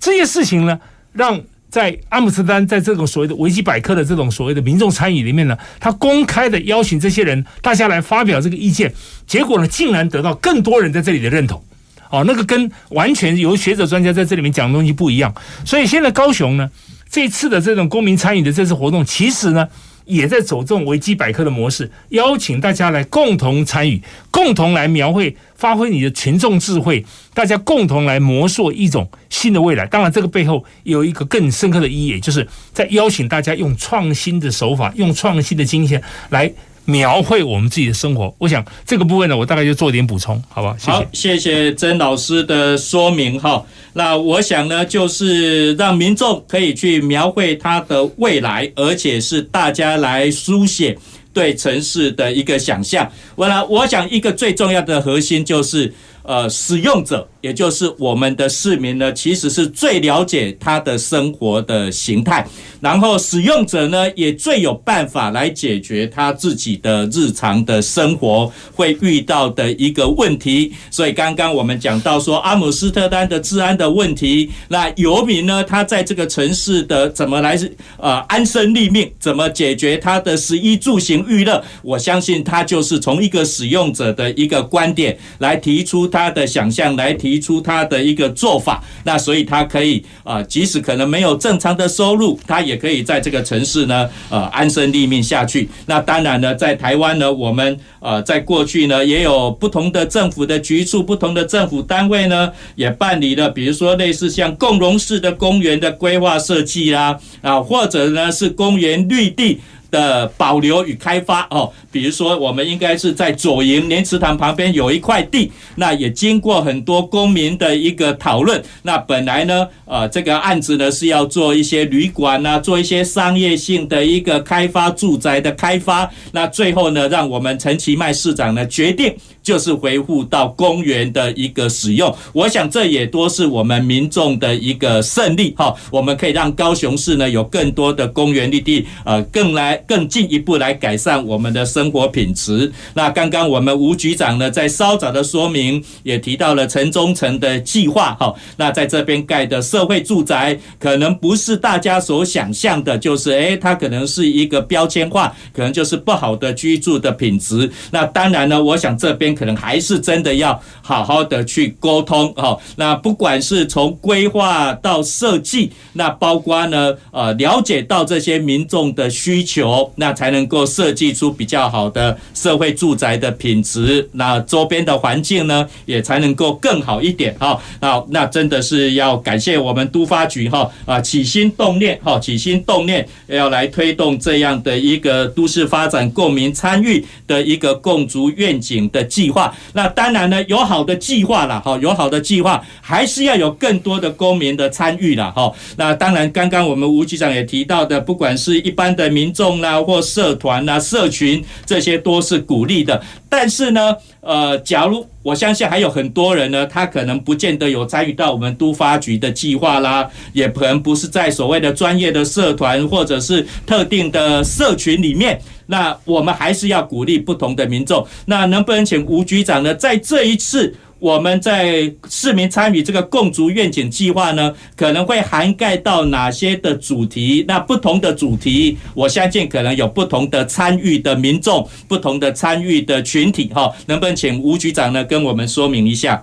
这些事情呢，让在阿姆斯特丹在这种所谓的维基百科的这种所谓的民众参与里面呢，他公开的邀请这些人大家来发表这个意见，结果呢，竟然得到更多人在这里的认同。哦，那个跟完全由学者专家在这里面讲的东西不一样。所以现在高雄呢，这次的这种公民参与的这次活动，其实呢。也在走这种维基百科的模式，邀请大家来共同参与，共同来描绘，发挥你的群众智慧，大家共同来模塑一种新的未来。当然，这个背后有一个更深刻的意义，就是在邀请大家用创新的手法，用创新的经验来。描绘我们自己的生活，我想这个部分呢，我大概就做一点补充，好吧？谢谢。好，谢谢曾老师的说明哈。那我想呢，就是让民众可以去描绘他的未来，而且是大家来书写对城市的一个想象。我呢，我想一个最重要的核心就是，呃，使用者。也就是我们的市民呢，其实是最了解他的生活的形态，然后使用者呢，也最有办法来解决他自己的日常的生活会遇到的一个问题。所以刚刚我们讲到说阿姆斯特丹的治安的问题，那游民呢，他在这个城市的怎么来呃安身立命，怎么解决他的食衣住行娱乐？我相信他就是从一个使用者的一个观点来提出他他的想象，来提。出他的一个做法，那所以他可以啊，即使可能没有正常的收入，他也可以在这个城市呢，呃，安身立命下去。那当然呢，在台湾呢，我们呃，在过去呢，也有不同的政府的局处、不同的政府单位呢，也办理了，比如说类似像共荣式的公园的规划设计啦，啊，或者呢是公园绿地的保留与开发哦。比如说，我们应该是在左营莲池塘旁边有一块地，那也经过很多公民的一个讨论。那本来呢，呃，这个案子呢是要做一些旅馆呐，做一些商业性的一个开发、住宅的开发。那最后呢，让我们陈其迈市长呢决定，就是维护到公园的一个使用。我想这也多是我们民众的一个胜利哈。我们可以让高雄市呢有更多的公园绿地，呃，更来更进一步来改善我们的生。生活品质。那刚刚我们吴局长呢，在稍早的说明也提到了城中城的计划哈。那在这边盖的社会住宅，可能不是大家所想象的，就是诶，它可能是一个标签化，可能就是不好的居住的品质。那当然呢，我想这边可能还是真的要好好的去沟通哈。那不管是从规划到设计，那包括呢呃了解到这些民众的需求，那才能够设计出比较好的社会住宅的品质，那周边的环境呢也才能够更好一点哈。好，那真的是要感谢我们都发局哈啊起心动念哈起心动念要来推动这样的一个都市发展共鸣参与的一个共筑愿景的计划。那当然呢，有好的计划了哈，有好的计划，还是要有更多的公民的参与了哈。那当然，刚刚我们吴局长也提到的，不管是一般的民众啦，或社团啦、社群，这些都是鼓励的。但是呢，呃，假如我相信还有很多人呢，他可能不见得有参与到我们都发局的计划啦，也可能不是在所谓的专业的社团或者是特定的社群里面。那我们还是要鼓励不同的民众。那能不能请吴局长呢，在这一次？我们在市民参与这个共筑愿景计划呢，可能会涵盖到哪些的主题？那不同的主题，我相信可能有不同的参与的民众，不同的参与的群体。哈，能不能请吴局长呢跟我们说明一下？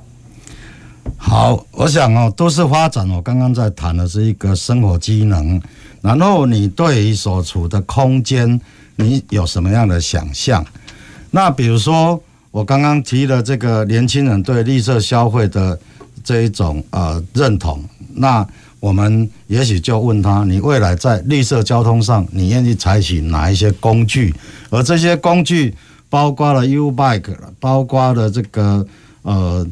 好，我想哦，都市发展，我刚刚在谈的是一个生活机能，然后你对于所处的空间，你有什么样的想象？那比如说。我刚刚提了这个年轻人对绿色消费的这一种呃认同，那我们也许就问他：你未来在绿色交通上，你愿意采取哪一些工具？而这些工具包括了 U-Bike，包括了这个呃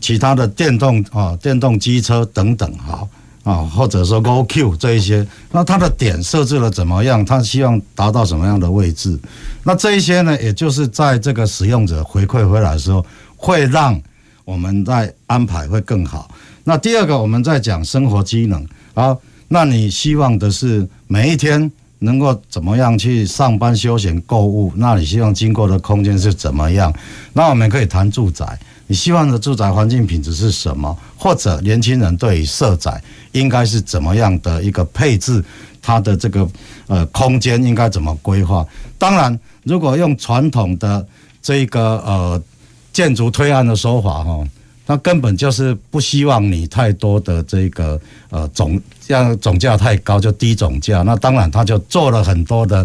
其他的电动啊电动机车等等，哈。啊，或者说 GoQ 这一些，那它的点设置了怎么样？它希望达到什么样的位置？那这一些呢，也就是在这个使用者回馈回来的时候，会让我们在安排会更好。那第二个，我们在讲生活机能，啊，那你希望的是每一天能够怎么样去上班、休闲、购物？那你希望经过的空间是怎么样？那我们可以谈住宅。你希望的住宅环境品质是什么？或者年轻人对于社宅应该是怎么样的一个配置？它的这个呃空间应该怎么规划？当然，如果用传统的这个呃建筑推案的说法哈，那根本就是不希望你太多的这个呃总让总价太高就低总价。那当然他就做了很多的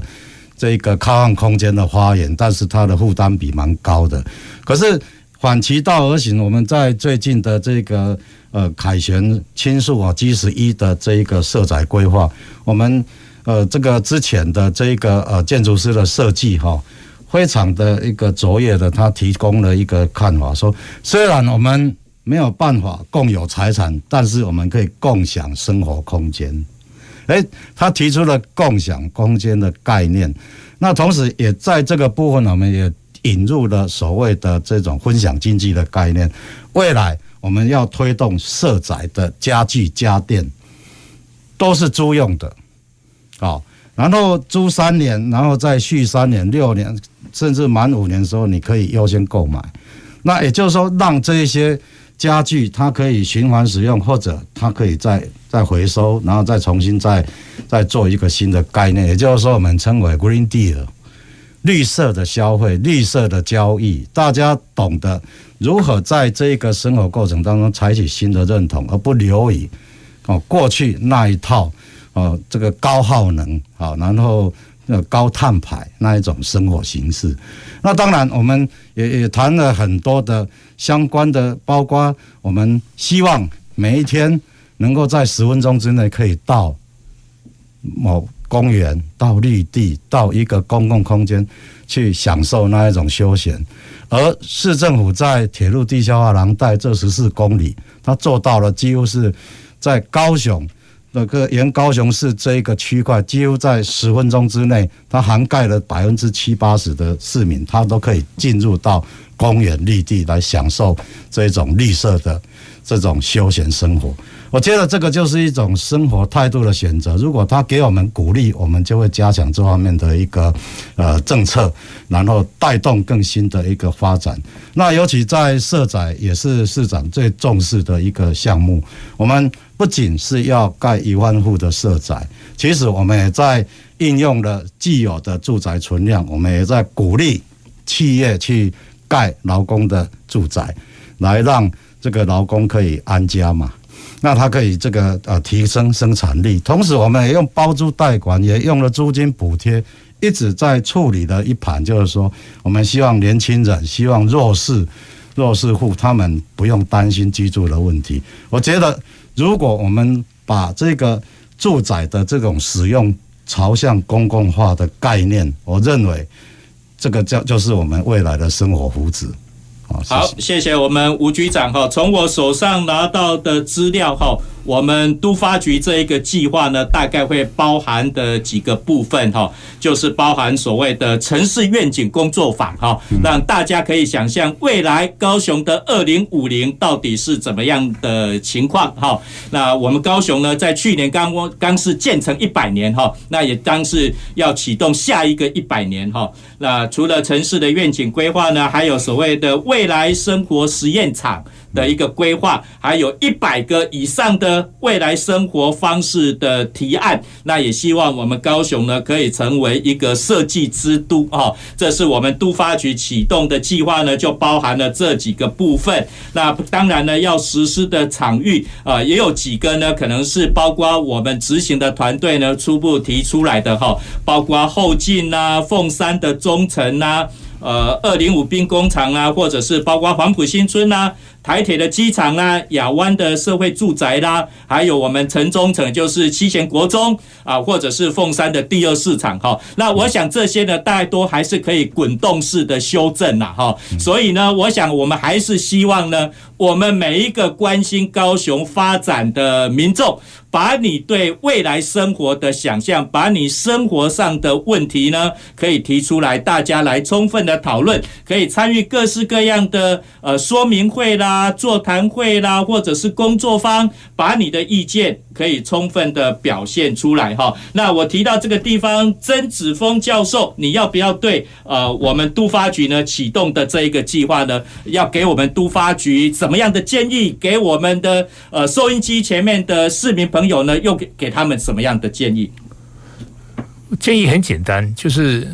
这个开放空间的花园，但是它的负担比蛮高的。可是。反其道而行，我们在最近的这个呃凯旋青树啊 G 十一的这一个社宅规划，我们呃这个之前的这一个呃建筑师的设计哈，非常的一个卓越的，他提供了一个看法，说虽然我们没有办法共有财产，但是我们可以共享生活空间。诶，他提出了共享空间的概念，那同时也在这个部分，我们也。引入了所谓的这种分享经济的概念，未来我们要推动社宅的家具家电都是租用的，好，然后租三年，然后再续三年、六年，甚至满五年的时候，你可以优先购买。那也就是说，让这一些家具它可以循环使用，或者它可以再再回收，然后再重新再再做一个新的概念。也就是说，我们称为 Green Deal。绿色的消费，绿色的交易，大家懂得如何在这个生活过程当中采取新的认同，而不留于哦过去那一套哦这个高耗能啊，然后那高碳排那一种生活形式。那当然，我们也也谈了很多的相关的，包括我们希望每一天能够在十分钟之内可以到某。公园到绿地到一个公共空间去享受那一种休闲，而市政府在铁路地下化廊带这十四公里，它做到了几乎是在高雄那个沿高雄市这一个区块，几乎在十分钟之内，它涵盖了百分之七八十的市民，他都可以进入到公园绿地来享受这种绿色的这种休闲生活。我觉得这个就是一种生活态度的选择。如果他给我们鼓励，我们就会加强这方面的一个呃政策，然后带动更新的一个发展。那尤其在社宅，也是市长最重视的一个项目。我们不仅是要盖一万户的社宅，其实我们也在应用了既有的住宅存量，我们也在鼓励企业去盖盖劳工的住宅，来让这个劳工可以安家嘛。那它可以这个呃提升生产力，同时我们也用包租代管，也用了租金补贴，一直在处理的一盘，就是说我们希望年轻人，希望弱势弱势户他们不用担心居住的问题。我觉得如果我们把这个住宅的这种使用朝向公共化的概念，我认为这个叫就是我们未来的生活福祉。好，谢谢我们吴局长哈。从我手上拿到的资料哈。我们都发局这一个计划呢，大概会包含的几个部分哈，就是包含所谓的城市愿景工作坊哈，让大家可以想象未来高雄的二零五零到底是怎么样的情况哈。那我们高雄呢，在去年刚刚是建成一百年哈，那也当是要启动下一个一百年哈。那除了城市的愿景规划呢，还有所谓的未来生活实验场。的一个规划，还有一百个以上的未来生活方式的提案，那也希望我们高雄呢可以成为一个设计之都啊！这是我们都发局启动的计划呢，就包含了这几个部分。那当然呢，要实施的场域啊，也有几个呢，可能是包括我们执行的团队呢初步提出来的哈，包括后进呐、凤山的中城呐、呃二零五兵工厂啊，或者是包括黄埔新村呐。台铁的机场啦，亚湾的社会住宅啦，还有我们城中城，就是七贤国中啊，或者是凤山的第二市场哈。那我想这些呢，大多还是可以滚动式的修正啦哈。所以呢，我想我们还是希望呢，我们每一个关心高雄发展的民众，把你对未来生活的想象，把你生活上的问题呢，可以提出来，大家来充分的讨论，可以参与各式各样的呃说明会啦。座谈会啦，或者是工作坊，把你的意见可以充分的表现出来哈。那我提到这个地方，曾子峰教授，你要不要对呃我们都发局呢启动的这一个计划呢，要给我们都发局怎么样的建议？给我们的呃收音机前面的市民朋有呢，又给给他们什么样的建议？建议很简单，就是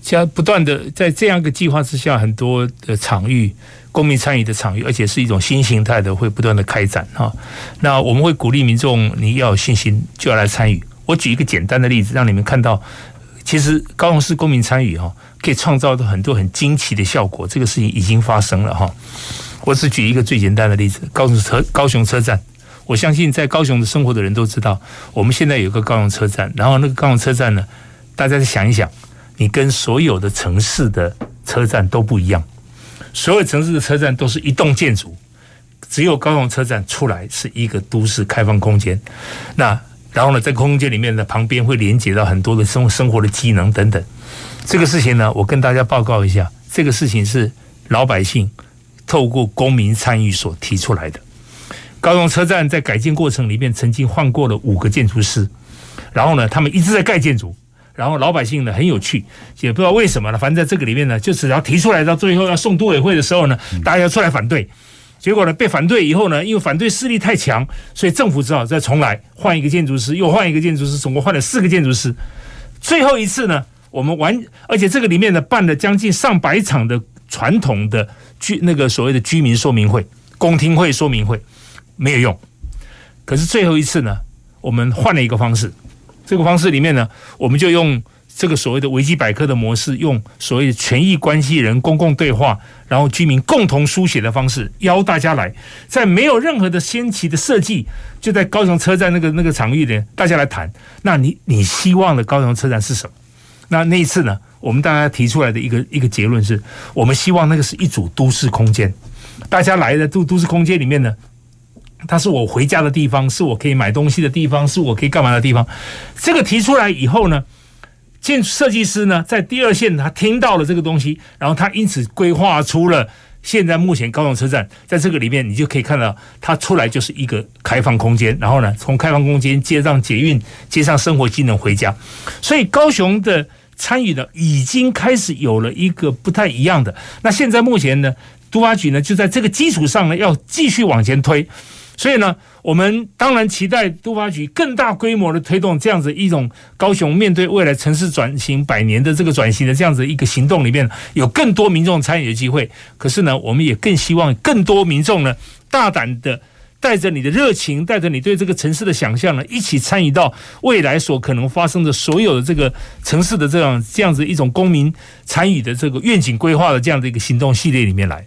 将不断的在这样一个计划之下，很多的场域。公民参与的场域，而且是一种新形态的，会不断的开展哈。那我们会鼓励民众，你要有信心就要来参与。我举一个简单的例子，让你们看到，其实高雄市公民参与哈，可以创造的很多很惊奇的效果。这个事情已经发生了哈。我只举一个最简单的例子，高雄车高雄车站。我相信在高雄的生活的人都知道，我们现在有个高雄车站。然后那个高雄车站呢，大家想一想，你跟所有的城市的车站都不一样。所有城市的车站都是一栋建筑，只有高雄车站出来是一个都市开放空间。那然后呢，在空间里面的旁边会连接到很多的生生活的机能等等。这个事情呢，我跟大家报告一下，这个事情是老百姓透过公民参与所提出来的。高雄车站在改建过程里面曾经换过了五个建筑师，然后呢，他们一直在盖建筑。然后老百姓呢，很有趣，也不知道为什么呢，反正在这个里面呢，就只要提出来到最后要送都委会的时候呢，大家要出来反对，结果呢，被反对以后呢，因为反对势力太强，所以政府只好再重来换一个建筑师，又换一个建筑师，总共换了四个建筑师。最后一次呢，我们完，而且这个里面呢，办了将近上百场的传统的居那个所谓的居民说明会、公听会、说明会，没有用。可是最后一次呢，我们换了一个方式。这个方式里面呢，我们就用这个所谓的维基百科的模式，用所谓的权益关系人公共对话，然后居民共同书写的方式邀大家来，在没有任何的先期的设计，就在高雄车站那个那个场域里，大家来谈。那你你希望的高雄车站是什么？那那一次呢，我们大家提出来的一个一个结论是，我们希望那个是一组都市空间，大家来的都都市空间里面呢。它是我回家的地方，是我可以买东西的地方，是我可以干嘛的地方。这个提出来以后呢，建设计师呢在第二线他听到了这个东西，然后他因此规划出了现在目前高雄车站，在这个里面你就可以看到它出来就是一个开放空间，然后呢从开放空间接上捷运，接上生活机能回家。所以高雄的参与呢已经开始有了一个不太一样的。那现在目前呢，都发局呢就在这个基础上呢要继续往前推。所以呢，我们当然期待都发局更大规模的推动这样子一种高雄面对未来城市转型百年的这个转型的这样子一个行动里面，有更多民众参与的机会。可是呢，我们也更希望更多民众呢，大胆的带着你的热情，带着你对这个城市的想象呢，一起参与到未来所可能发生的所有的这个城市的这样这样子一种公民参与的这个愿景规划的这样的一个行动系列里面来。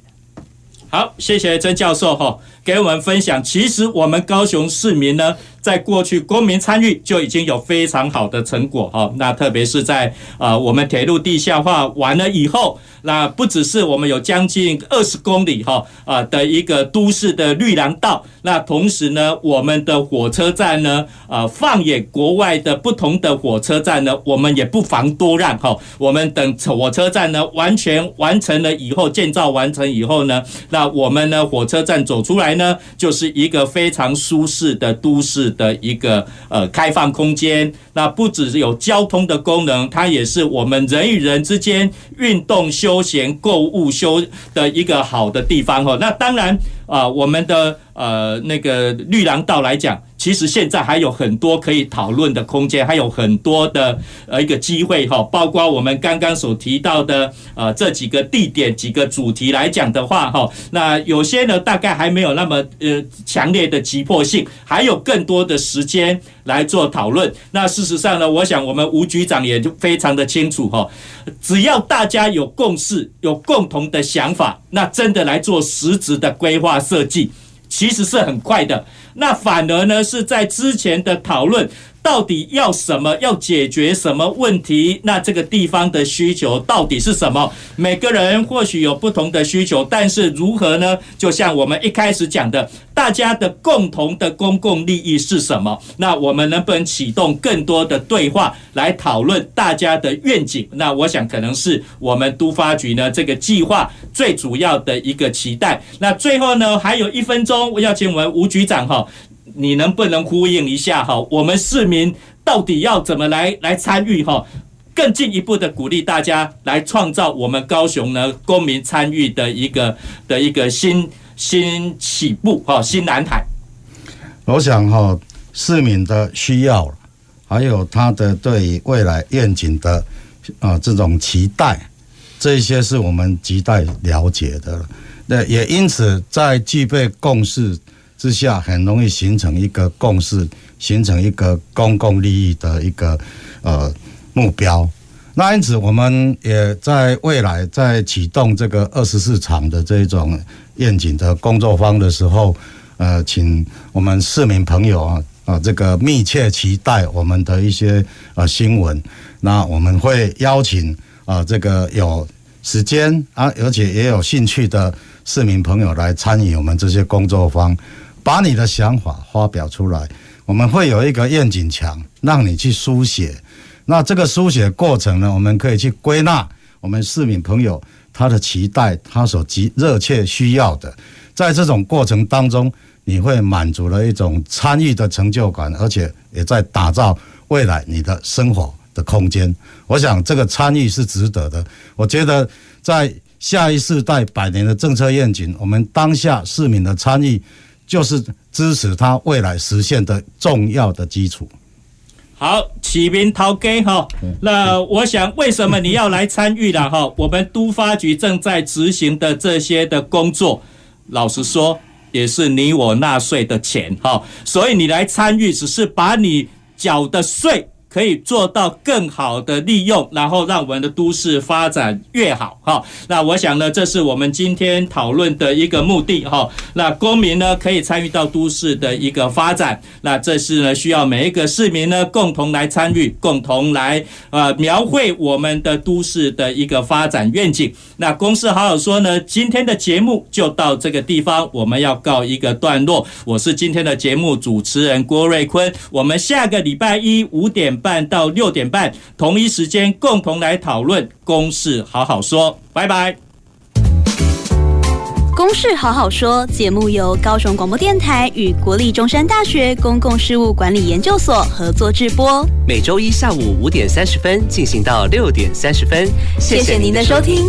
好，谢谢曾教授哈，给我们分享。其实我们高雄市民呢，在过去公民参与就已经有非常好的成果哈。那特别是在呃我们铁路地下化完了以后，那不只是我们有将近二十公里哈啊的一个都市的绿廊道，那同时呢，我们的火车站呢，呃，放眼国外的不同的火车站呢，我们也不妨多让哈。我们等火车站呢完全完成了以后，建造完成以后呢，那我们呢？火车站走出来呢，就是一个非常舒适的都市的一个呃开放空间。那不只是有交通的功能，它也是我们人与人之间运动、休闲、购物、休的一个好的地方。哈，那当然啊，我们的呃那个绿廊道来讲。其实现在还有很多可以讨论的空间，还有很多的呃一个机会哈，包括我们刚刚所提到的呃这几个地点、几个主题来讲的话哈，那有些呢大概还没有那么呃强烈的急迫性，还有更多的时间来做讨论。那事实上呢，我想我们吴局长也就非常的清楚哈，只要大家有共识、有共同的想法，那真的来做实质的规划设计，其实是很快的。那反而呢，是在之前的讨论。到底要什么？要解决什么问题？那这个地方的需求到底是什么？每个人或许有不同的需求，但是如何呢？就像我们一开始讲的，大家的共同的公共利益是什么？那我们能不能启动更多的对话来讨论大家的愿景？那我想可能是我们都发局呢这个计划最主要的一个期待。那最后呢，还有一分钟，我要请我们吴局长哈。你能不能呼应一下哈？我们市民到底要怎么来来参与哈？更进一步的鼓励大家来创造我们高雄呢公民参与的一个的一个新新起步哈，新蓝海。我想哈，市民的需要，还有他的对于未来愿景的啊这种期待，这些是我们亟待了解的。那也因此在具备共识。之下很容易形成一个共识，形成一个公共利益的一个呃目标。那因此，我们也在未来在启动这个二十四场的这种愿景的工作坊的时候，呃，请我们市民朋友啊啊，这个密切期待我们的一些呃新闻。那我们会邀请啊这个有时间啊，而且也有兴趣的市民朋友来参与我们这些工作坊。把你的想法发表出来，我们会有一个愿景墙，让你去书写。那这个书写过程呢，我们可以去归纳我们市民朋友他的期待，他所急热切需要的。在这种过程当中，你会满足了一种参与的成就感，而且也在打造未来你的生活的空间。我想这个参与是值得的。我觉得在下一世代百年的政策愿景，我们当下市民的参与。就是支持他未来实现的重要的基础。好，启明陶给哈，那我想为什么你要来参与了哈？我们都发局正在执行的这些的工作，老实说也是你我纳税的钱哈，所以你来参与只是把你缴的税。可以做到更好的利用，然后让我们的都市发展越好哈。那我想呢，这是我们今天讨论的一个目的哈。那公民呢，可以参与到都市的一个发展，那这是呢需要每一个市民呢共同来参与，共同来呃描绘我们的都市的一个发展愿景。那公司好好说呢，今天的节目就到这个地方，我们要告一个段落。我是今天的节目主持人郭瑞坤，我们下个礼拜一五点半到六点半，同一时间共同来讨论公事好好说，拜拜。公事好好说节目由高雄广播电台与国立中山大学公共事务管理研究所合作制播，每周一下午五点三十分进行到六点三十分。谢谢您的收听。